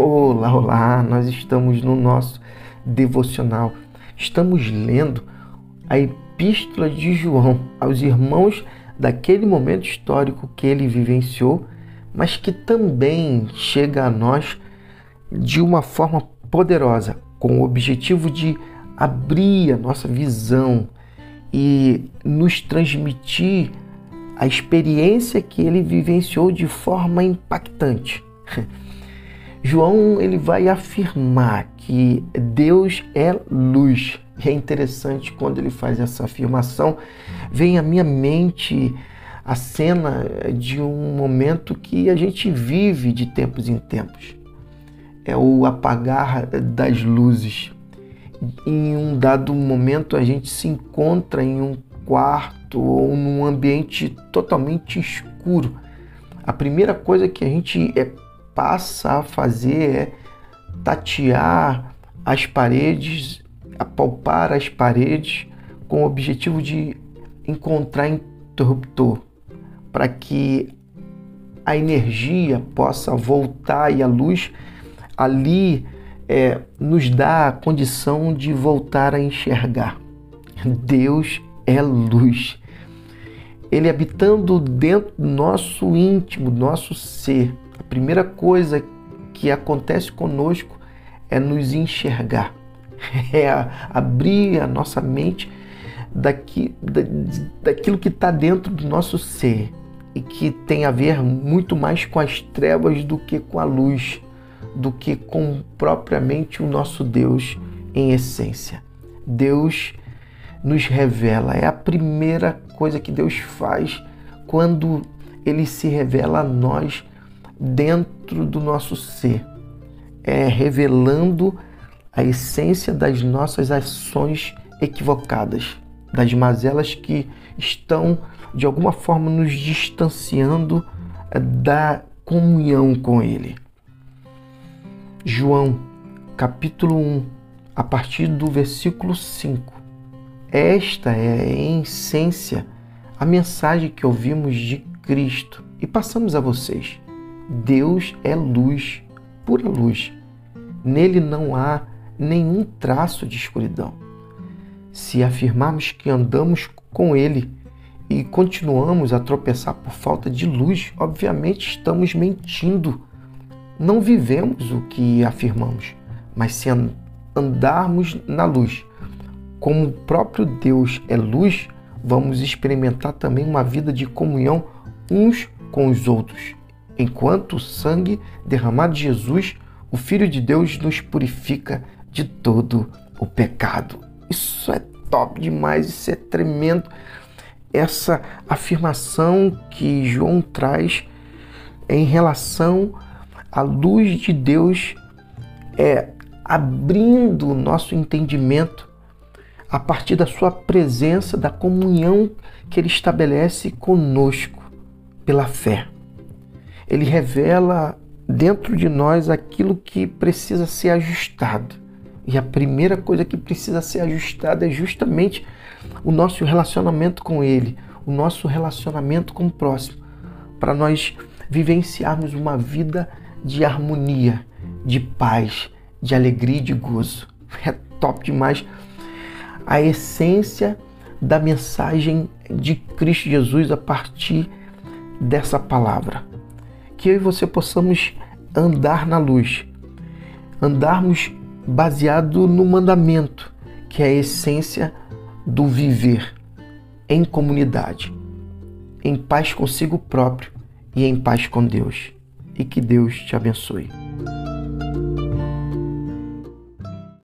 Olá, olá! Nós estamos no nosso devocional. Estamos lendo a Epístola de João aos irmãos daquele momento histórico que ele vivenciou, mas que também chega a nós de uma forma poderosa, com o objetivo de abrir a nossa visão e nos transmitir a experiência que ele vivenciou de forma impactante. João ele vai afirmar que Deus é luz. E é interessante quando ele faz essa afirmação, vem à minha mente a cena de um momento que a gente vive de tempos em tempos. É o apagar das luzes. Em um dado momento a gente se encontra em um quarto ou num ambiente totalmente escuro. A primeira coisa que a gente é passa a fazer é tatear as paredes, apalpar as paredes com o objetivo de encontrar interruptor para que a energia possa voltar e a luz ali é, nos dá a condição de voltar a enxergar. Deus é luz. Ele habitando dentro do nosso íntimo, nosso ser, primeira coisa que acontece conosco é nos enxergar, é abrir a nossa mente daqui, da, daquilo que está dentro do nosso ser e que tem a ver muito mais com as trevas do que com a luz, do que com propriamente o nosso Deus em essência. Deus nos revela, é a primeira coisa que Deus faz quando ele se revela a nós dentro do nosso ser, é revelando a essência das nossas ações equivocadas, das mazelas que estão de alguma forma nos distanciando eh, da comunhão com Ele. João, capítulo 1, a partir do versículo 5. Esta é, em essência, a mensagem que ouvimos de Cristo e passamos a vocês. Deus é luz, pura luz. Nele não há nenhum traço de escuridão. Se afirmarmos que andamos com Ele e continuamos a tropeçar por falta de luz, obviamente estamos mentindo. Não vivemos o que afirmamos, mas se andarmos na luz, como o próprio Deus é luz, vamos experimentar também uma vida de comunhão uns com os outros enquanto o sangue derramado de Jesus, o Filho de Deus, nos purifica de todo o pecado. Isso é top demais, isso é tremendo. Essa afirmação que João traz em relação à luz de Deus é abrindo o nosso entendimento a partir da sua presença, da comunhão que ele estabelece conosco pela fé ele revela dentro de nós aquilo que precisa ser ajustado. E a primeira coisa que precisa ser ajustada é justamente o nosso relacionamento com Ele, o nosso relacionamento com o próximo, para nós vivenciarmos uma vida de harmonia, de paz, de alegria e de gozo. É top demais a essência da mensagem de Cristo Jesus a partir dessa palavra que eu e você possamos andar na luz, andarmos baseado no mandamento, que é a essência do viver em comunidade, em paz consigo próprio e em paz com Deus. E que Deus te abençoe.